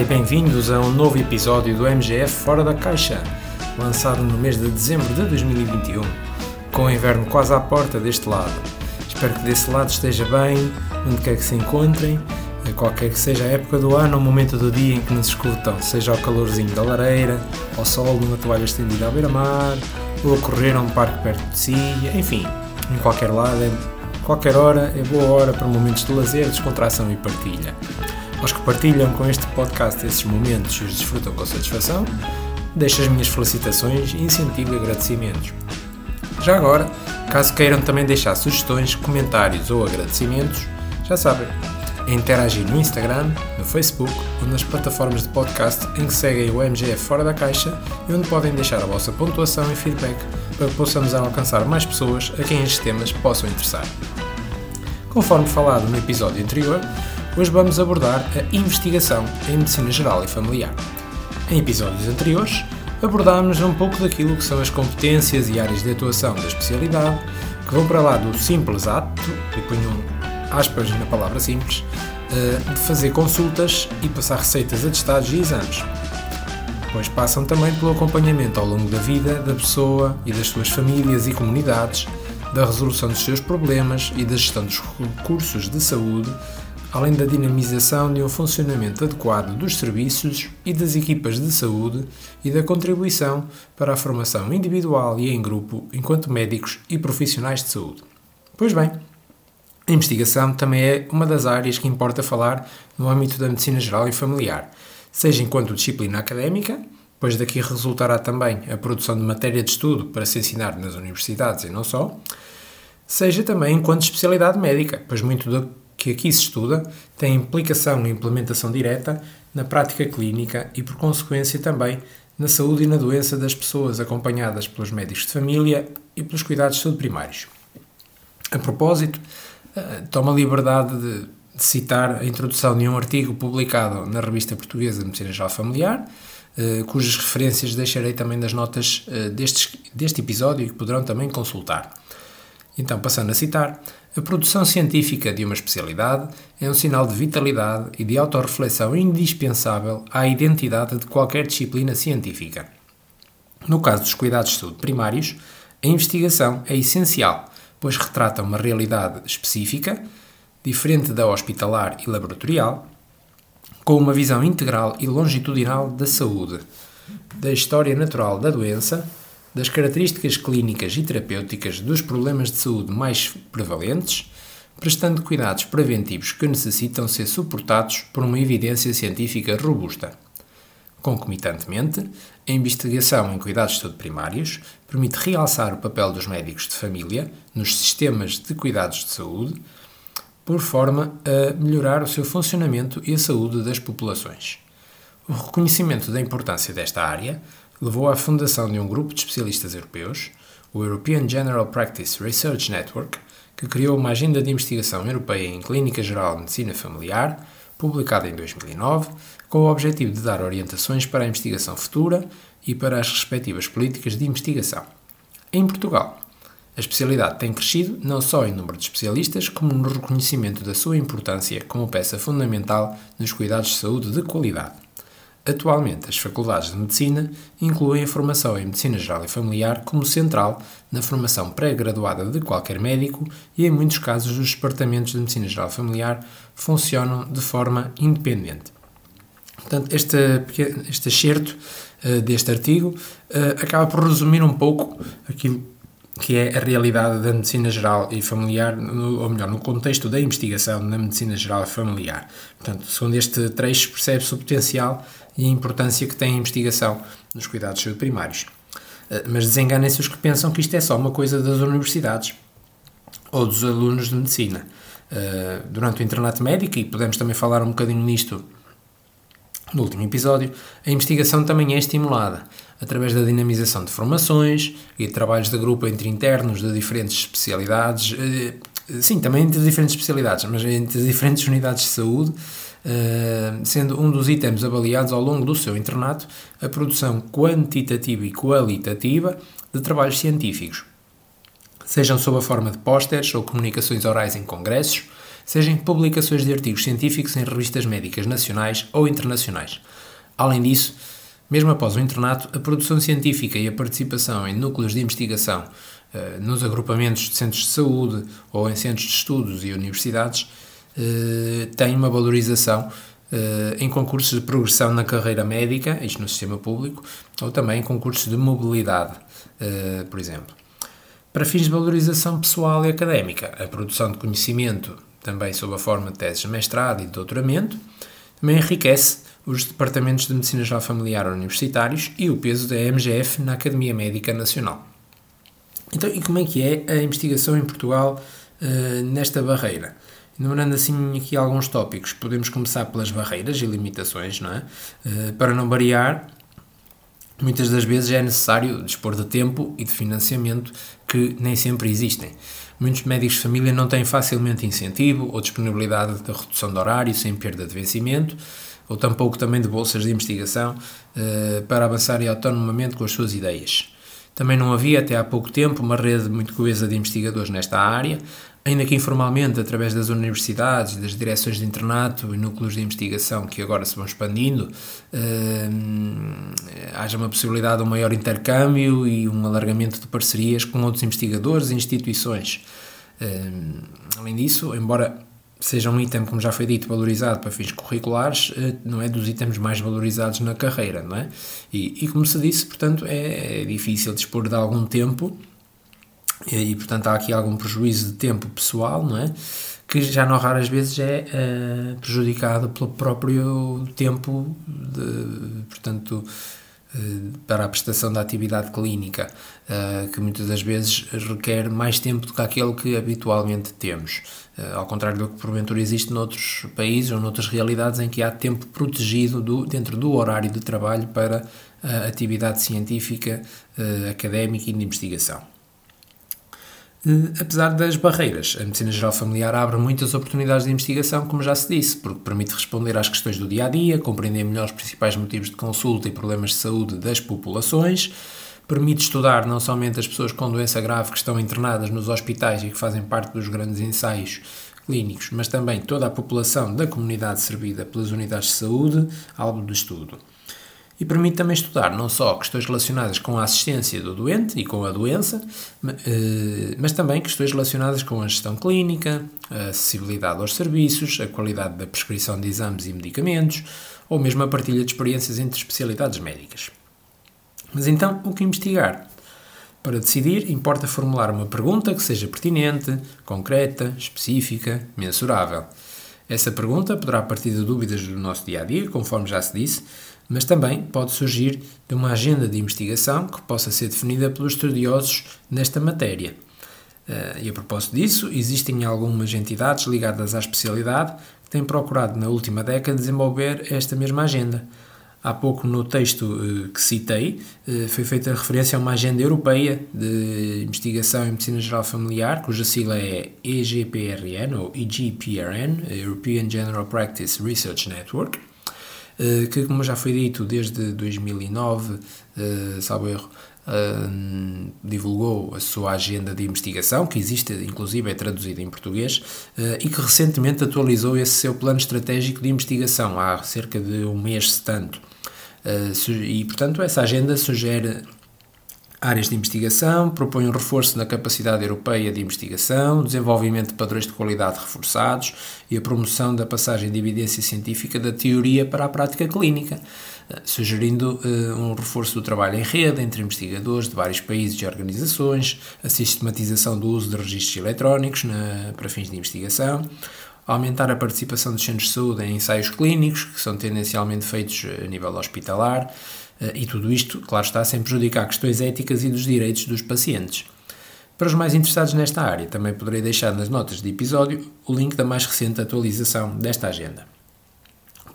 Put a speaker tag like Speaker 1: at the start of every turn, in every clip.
Speaker 1: E bem-vindos a um novo episódio do MGF Fora da Caixa, lançado no mês de dezembro de 2021, com o inverno quase à porta deste lado. Espero que desse lado esteja bem, onde quer que se encontrem, a qualquer que seja a época do ano ou momento do dia em que nos escutam, seja o calorzinho da lareira, ao sol numa toalha estendida à beira-mar, ou a correr a um parque perto de si, enfim, em qualquer lado, qualquer hora é boa hora para momentos de lazer, descontração e partilha. Aos que partilham com este podcast esses momentos e os desfrutam com satisfação, deixo as minhas felicitações, incentivo e agradecimentos. Já agora, caso queiram também deixar sugestões, comentários ou agradecimentos, já sabem, é interagir no Instagram, no Facebook ou nas plataformas de podcast em que seguem o MGF Fora da Caixa e onde podem deixar a vossa pontuação e feedback para que possamos alcançar mais pessoas a quem estes temas possam interessar. Conforme falado no episódio anterior, hoje vamos abordar a investigação em medicina geral e familiar. Em episódios anteriores, abordámos um pouco daquilo que são as competências e áreas de atuação da especialidade, que vão para lá do simples ato, e ponho aspas na palavra simples, eh, de fazer consultas e passar receitas, atestados e exames. Depois passam também pelo acompanhamento ao longo da vida da pessoa e das suas famílias e comunidades, da resolução dos seus problemas e da gestão dos recursos de saúde, além da dinamização de um funcionamento adequado dos serviços e das equipas de saúde e da contribuição para a formação individual e em grupo enquanto médicos e profissionais de saúde. Pois bem, a investigação também é uma das áreas que importa falar no âmbito da medicina geral e familiar, seja enquanto disciplina académica, pois daqui resultará também a produção de matéria de estudo para se ensinar nas universidades e não só, seja também enquanto especialidade médica, pois muito do que aqui se estuda tem implicação e implementação direta na prática clínica e, por consequência, também na saúde e na doença das pessoas acompanhadas pelos médicos de família e pelos cuidados de saúde primários. A propósito, eh, tomo a liberdade de citar a introdução de um artigo publicado na Revista Portuguesa de Medicina Geral Familiar, eh, cujas referências deixarei também nas notas eh, destes, deste episódio e que poderão também consultar. Então, passando a citar, a produção científica de uma especialidade é um sinal de vitalidade e de autorreflexão indispensável à identidade de qualquer disciplina científica. No caso dos cuidados de saúde primários, a investigação é essencial, pois retrata uma realidade específica, diferente da hospitalar e laboratorial, com uma visão integral e longitudinal da saúde, da história natural da doença, das características clínicas e terapêuticas dos problemas de saúde mais prevalentes, prestando cuidados preventivos que necessitam ser suportados por uma evidência científica robusta. Concomitantemente, a investigação em cuidados de saúde primários permite realçar o papel dos médicos de família nos sistemas de cuidados de saúde, por forma a melhorar o seu funcionamento e a saúde das populações. O reconhecimento da importância desta área levou à fundação de um grupo de especialistas europeus, o European General Practice Research Network, que criou uma agenda de investigação europeia em Clínica Geral de Medicina Familiar, publicada em 2009, com o objetivo de dar orientações para a investigação futura e para as respectivas políticas de investigação. Em Portugal, a especialidade tem crescido não só em número de especialistas, como no reconhecimento da sua importância como peça fundamental nos cuidados de saúde de qualidade. Atualmente, as faculdades de medicina incluem a formação em medicina geral e familiar como central na formação pré-graduada de qualquer médico e, em muitos casos, os departamentos de medicina geral e familiar funcionam de forma independente. Portanto, este, este excerto uh, deste artigo uh, acaba por resumir um pouco aquilo que é a realidade da medicina geral e familiar, no, ou melhor, no contexto da investigação na medicina geral e familiar. Portanto, segundo este trecho, percebe-se o potencial e a importância que tem a investigação nos cuidados primários. Uh, mas desenganem-se os que pensam que isto é só uma coisa das universidades ou dos alunos de medicina. durante o internato médico, e podemos também falar um bocadinho nisto no último episódio, a investigação também é estimulada através da dinamização de formações e de trabalhos de grupo entre internos de diferentes especialidades, eh, sim, também entre diferentes especialidades, mas entre diferentes unidades de saúde, eh, sendo um dos itens avaliados ao longo do seu internato a produção quantitativa e qualitativa de trabalhos científicos, sejam sob a forma de pósteres ou comunicações orais em congressos, seja em publicações de artigos científicos em revistas médicas nacionais ou internacionais. Além disso, mesmo após o internato, a produção científica e a participação em núcleos de investigação, eh, nos agrupamentos de centros de saúde ou em centros de estudos e universidades, eh, têm uma valorização eh, em concursos de progressão na carreira médica, isto no sistema público, ou também em concursos de mobilidade, por exemplo. Para fins de valorização pessoal e académica, a produção de conhecimento, também sob a forma de teses de mestrado e de doutoramento, também enriquece os departamentos de Medicina Geral Familiar universitários e o peso da MGF na Academia Médica Nacional. Então, e como é que é a investigação em Portugal uh, nesta barreira? Enumerando assim aqui alguns tópicos, podemos começar pelas barreiras e limitações, não é? Uh, para não variar, muitas das vezes é necessário dispor de tempo e de financiamento que nem sempre existem. Muitos médicos de família não têm facilmente incentivo ou disponibilidade de redução de horário sem perda de vencimento, ou tampouco também de bolsas de investigação uh, para avançarem autonomamente com as suas ideias. Também não havia, até há pouco tempo, uma rede muito coesa de investigadores nesta área, ainda que informalmente, através das universidades, das direções de internato e núcleos de investigação que agora se vão expandindo, uh, haja uma possibilidade de um maior intercâmbio e um alargamento de parcerias com outros investigadores e instituições. Uh, além disso, embora seja um item, como já foi dito, valorizado para fins curriculares, eh, não é dos itens mais valorizados na carreira, não é? E, e como se disse, portanto, é, é, difícil dispor de algum tempo e, e, portanto, há aqui algum prejuízo de tempo pessoal, não é? Que já não raras vezes é uh, prejudicado pelo próprio tempo, de, portanto, uh, para a prestação da atividade clínica, uh, que muitas das vezes requer mais tempo do que aquele que habitualmente temos. Ao contrário do que porventura existe noutros países ou noutras realidades em que há tempo protegido do, dentro do horário de trabalho para a atividade científica, académica e de investigação. Apesar das barreiras, a medicina geral familiar abre muitas oportunidades de investigação, como já se disse, porque permite responder às questões do dia a dia, compreender melhor os principais motivos de consulta e problemas de saúde das populações, permite estudar não somente as pessoas com doença grave que estão internadas nos hospitais e que fazem parte dos grandes ensaios clínicos, mas também toda a população da comunidade servida pelas unidades de saúde, alvo de estudo. E permite também estudar não só questões relacionadas com a assistência do doente e com a doença, eh, mas também questões relacionadas com a gestão clínica, a acessibilidade aos serviços, a qualidade da prescrição de exames e medicamentos, ou mesmo a partilha de experiências entre especialidades médicas. Mas então, o que investigar? Para decidir, importa formular uma pergunta que seja pertinente, concreta, específica, mensurável. Essa pergunta poderá partir de dúvidas do nosso dia a dia, conforme já se disse, mas também pode surgir de uma agenda de investigação que possa ser definida pelos estudiosos nesta matéria. Eh, e a propósito disso, existem algumas entidades ligadas à especialidade que têm procurado na última década desenvolver esta mesma agenda. Há pouco, no texto uh, que citei, uh, foi feita referência a uma agenda europeia de investigação em medicina geral familiar, cuja sigla é EGPRN ou EGPRN, European General Practice Research Network, que, como já foi dito, desde 2009, uh, salvo erro, Uh, divulgou a sua agenda de investigação, que existe, inclusive é traduzida em português, uh, e que recentemente atualizou esse seu plano estratégico de investigação, há cerca de um mês, se tanto. Uh, e, portanto, essa agenda sugere áreas de investigação, propõe um reforço na capacidade europeia de investigação, desenvolvimento de padrões de qualidade reforçados e a promoção da passagem de evidência científica da teoria para a prática clínica, eh, sugerindo uh, um reforço do trabalho em rede entre investigadores de vários países e organizações, a sistematização do uso de registros eletrónicos na, para fins de investigação, aumentar a participação dos centros de saúde em ensaios clínicos, que são tendencialmente feitos a nível hospitalar, eh, e tudo isto, claro está, sem prejudicar questões éticas e dos direitos dos pacientes. Para os mais interessados nesta área, também poderei deixar nas notas de episódio o link da mais recente atualização desta agenda.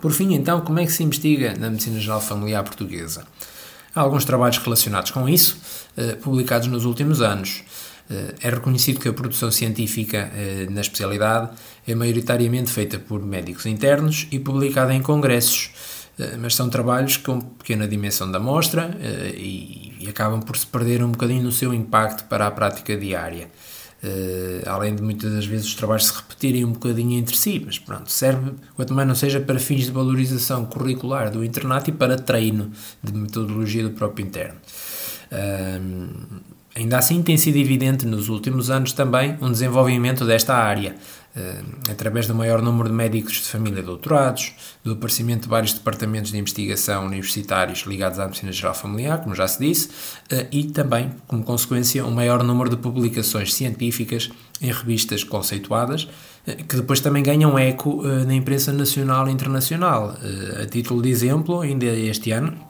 Speaker 1: Por fim, então, como é que se investiga na Medicina Geral Familiar Portuguesa? Há alguns trabalhos relacionados com isso, eh, publicados nos últimos anos. Eh, é reconhecido que a produção científica na especialidade é maioritariamente feita por médicos internos e publicada em congressos eh, mas são trabalhos com pequena dimensão da amostra eh, e, acabam por se perder um bocadinho no seu impacto para a prática diária. Uh, além de muitas das vezes os trabalhos se repetirem um bocadinho entre si, mas pronto, serve, quanto mais não seja para fins de valorização curricular do internato e para treino de metodologia do próprio interno. Uh, ainda assim, tem sido evidente nos últimos anos também um desenvolvimento desta área, uh, através do maior número de médicos de família doutorados, do aparecimento de vários departamentos de investigação universitários ligados à medicina geral familiar, como já se disse, uh, e também, como consequência, um maior número de publicações científicas em revistas conceituadas, uh, que depois também ganham eco na imprensa nacional e internacional. a título de exemplo, ainda este ano,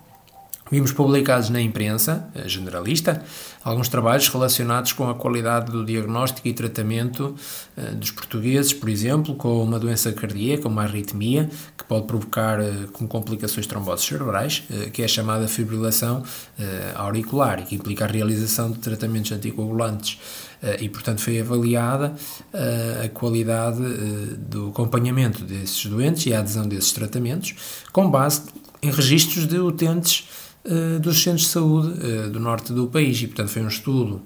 Speaker 1: Vimos publicados na imprensa generalista alguns trabalhos relacionados com a qualidade do diagnóstico e tratamento uh, dos portugueses, por exemplo, com uma doença cardíaca, uma arritmia, que pode provocar uh, com complicações tromboses cerebrais, que é chamada fibrilação auricular e que implica a realização de tratamentos anticoagulantes. e, portanto, foi avaliada a qualidade do acompanhamento desses doentes e a adesão desses tratamentos com base em registros de utentes uh, dos centros de saúde uh, do norte do país. E, portanto, foi um estudo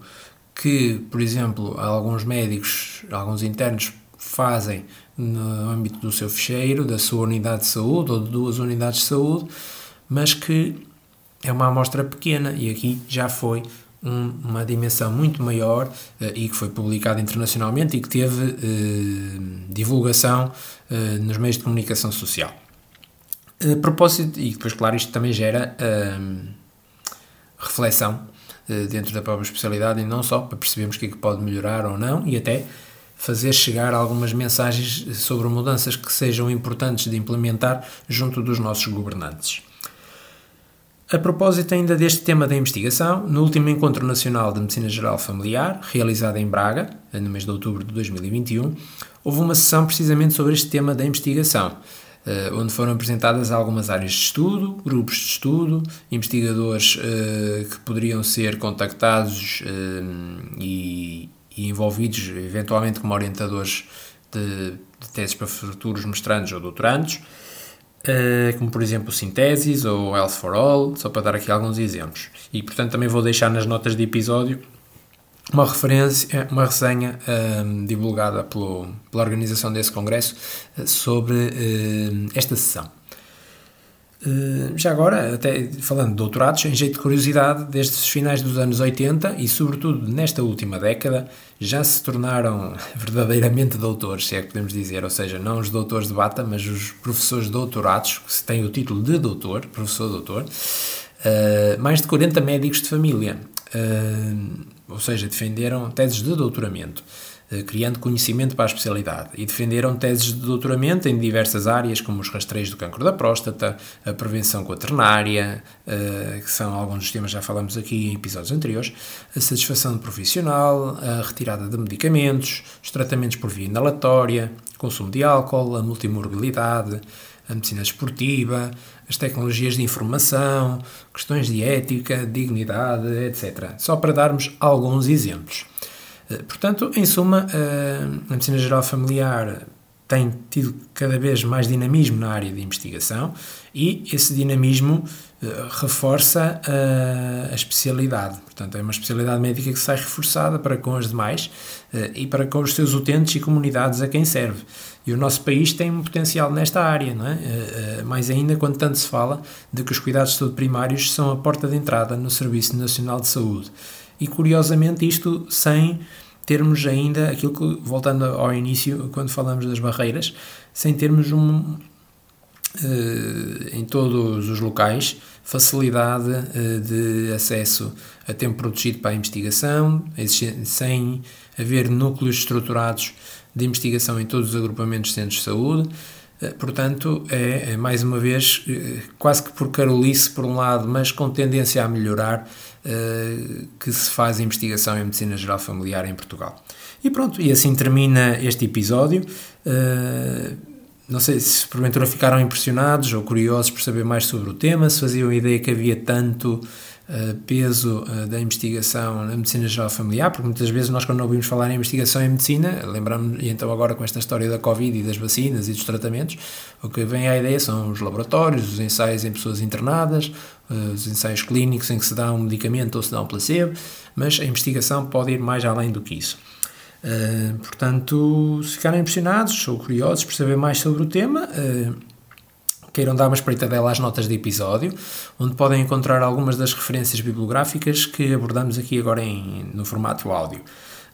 Speaker 1: que, por exemplo, alguns médicos, alguns internos fazem no âmbito do seu fecheiro, da sua unidade de saúde ou de duas unidades de saúde, mas que é uma amostra pequena e aqui já foi um, uma dimensão muito maior uh, e que foi publicado internacionalmente e que teve uh, divulgação uh, nos meios de comunicação social. A propósito, e depois, claro, isto também gera hum, reflexão uh, dentro da própria especialidade e não só para percebermos o que é que pode melhorar ou não e até fazer chegar algumas mensagens sobre mudanças que sejam importantes de implementar junto dos nossos governantes. A propósito ainda deste tema da investigação, no último Encontro Nacional de Medicina Geral Familiar, realizado em Braga, no mês de outubro de 2021, houve uma sessão precisamente sobre este tema da investigação, onde foram apresentadas algumas áreas de estudo, grupos de estudo, investigadores uh, que poderiam ser contactados uh, e, e, envolvidos eventualmente como orientadores de, de teses para futuros mestrandos ou doutorandos, como por exemplo Sintesis ou Health for All, só para dar aqui alguns exemplos. E portanto também vou deixar nas notas de episódio uma referência, uma resenha um, divulgada pelo, pela organização desse congresso uh, sobre uh, esta sessão. Uh, já agora, até falando de doutorados, em jeito de curiosidade, desde os finais dos anos 80 e sobretudo nesta última década, já se tornaram verdadeiramente doutores, se é que podemos dizer, ou seja, não os doutores de bata, mas os professores doutorados, que têm o título de doutor, professor-doutor, mais de 40 médicos de família. Ou seja, defenderam teses de doutoramento, eh, criando conhecimento para a especialidade, e defenderam teses de doutoramento em diversas áreas, como os rastreios do cancro da próstata, a prevenção quaternária, eh, que são alguns dos temas que já falamos aqui em episódios anteriores, a satisfação profissional, a retirada de medicamentos, os tratamentos por via inalatória, consumo de álcool, a multimorbilidade, a medicina esportiva, as tecnologias de informação, questões de ética, dignidade, etc. Só para darmos alguns exemplos. Eh, portanto, em suma, eh, a medicina geral familiar tem tido cada vez mais dinamismo na área de investigação e esse dinamismo uh, reforça uh, a especialidade. Portanto, é uma especialidade médica que sai reforçada para com as demais uh, e para com os seus utentes e comunidades a quem serve. E o nosso país tem um potencial nesta área, não é? mais ainda quando tanto se fala de que os cuidados de saúde primários são a porta de entrada no Serviço Nacional de Saúde. E curiosamente, isto sem termos ainda aquilo que, voltando ao início, quando falamos das barreiras, sem termos um, Uh, em todos os locais facilidade uh, de acesso a tempo protegido para a investigação, sem haver núcleos estruturados de investigação em todos os agrupamentos de centros de saúde. Uh, portanto, é, é, mais uma vez quase que por carolice, por um lado, mas com tendência a melhorar, eh, que se faz investigação em medicina geral familiar em Portugal. E pronto, e assim termina este episódio. Não sei se porventura ficaram impressionados ou curiosos por saber mais sobre o tema, se faziam ideia que havia tanto peso uh, da investigação na medicina geral familiar, porque muitas vezes nós, quando ouvimos falar em investigação em medicina, lembramos, e então agora com esta história da Covid e das vacinas e dos tratamentos, o que vem à ideia são os laboratórios, os ensaios em pessoas internadas, uh, os ensaios clínicos em que se dá um medicamento ou se dá um placebo, mas a investigação pode ir mais além do que isso. Portanto, se ficarem impressionados ou curiosos por saber mais sobre o tema, queiram dar uma espreitadela às notas de episódio, onde podem encontrar algumas das referências bibliográficas que abordamos aqui agora em, no formato áudio.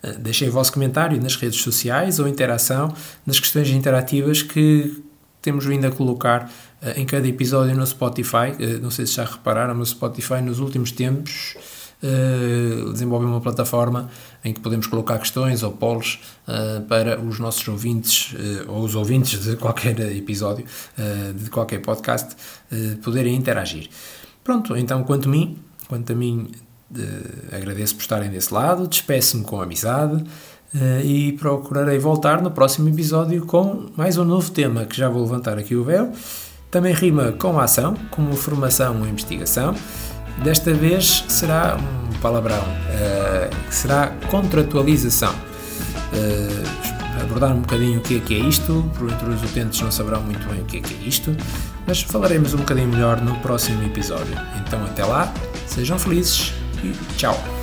Speaker 1: Uh, deixem o vosso comentário nas redes sociais ou interação nas questões interativas que temos vindo a colocar em cada episódio no Spotify. não sei se já repararam, no Spotify nos últimos tempos desenvolver uma plataforma em que podemos colocar questões ou polos uh, para os nossos ouvintes uh, ou os ouvintes de qualquer episódio, de qualquer podcast, poderem interagir. Pronto, então quanto a mim, quanto a mim agradeço por estarem desse lado, despeço-me com amizade. E procurarei voltar no próximo episódio com mais um novo tema que já vou levantar aqui o véu. Também rima com a ação, como formação ou investigação. Desta vez será um palavrão, uh, será contratualização. Uh, abordar um bocadinho o que é que é isto, por entre os utentes não saberão muito bem o que é que é isto, mas falaremos um bocadinho melhor no próximo episódio. Então até lá, sejam felizes e tchau!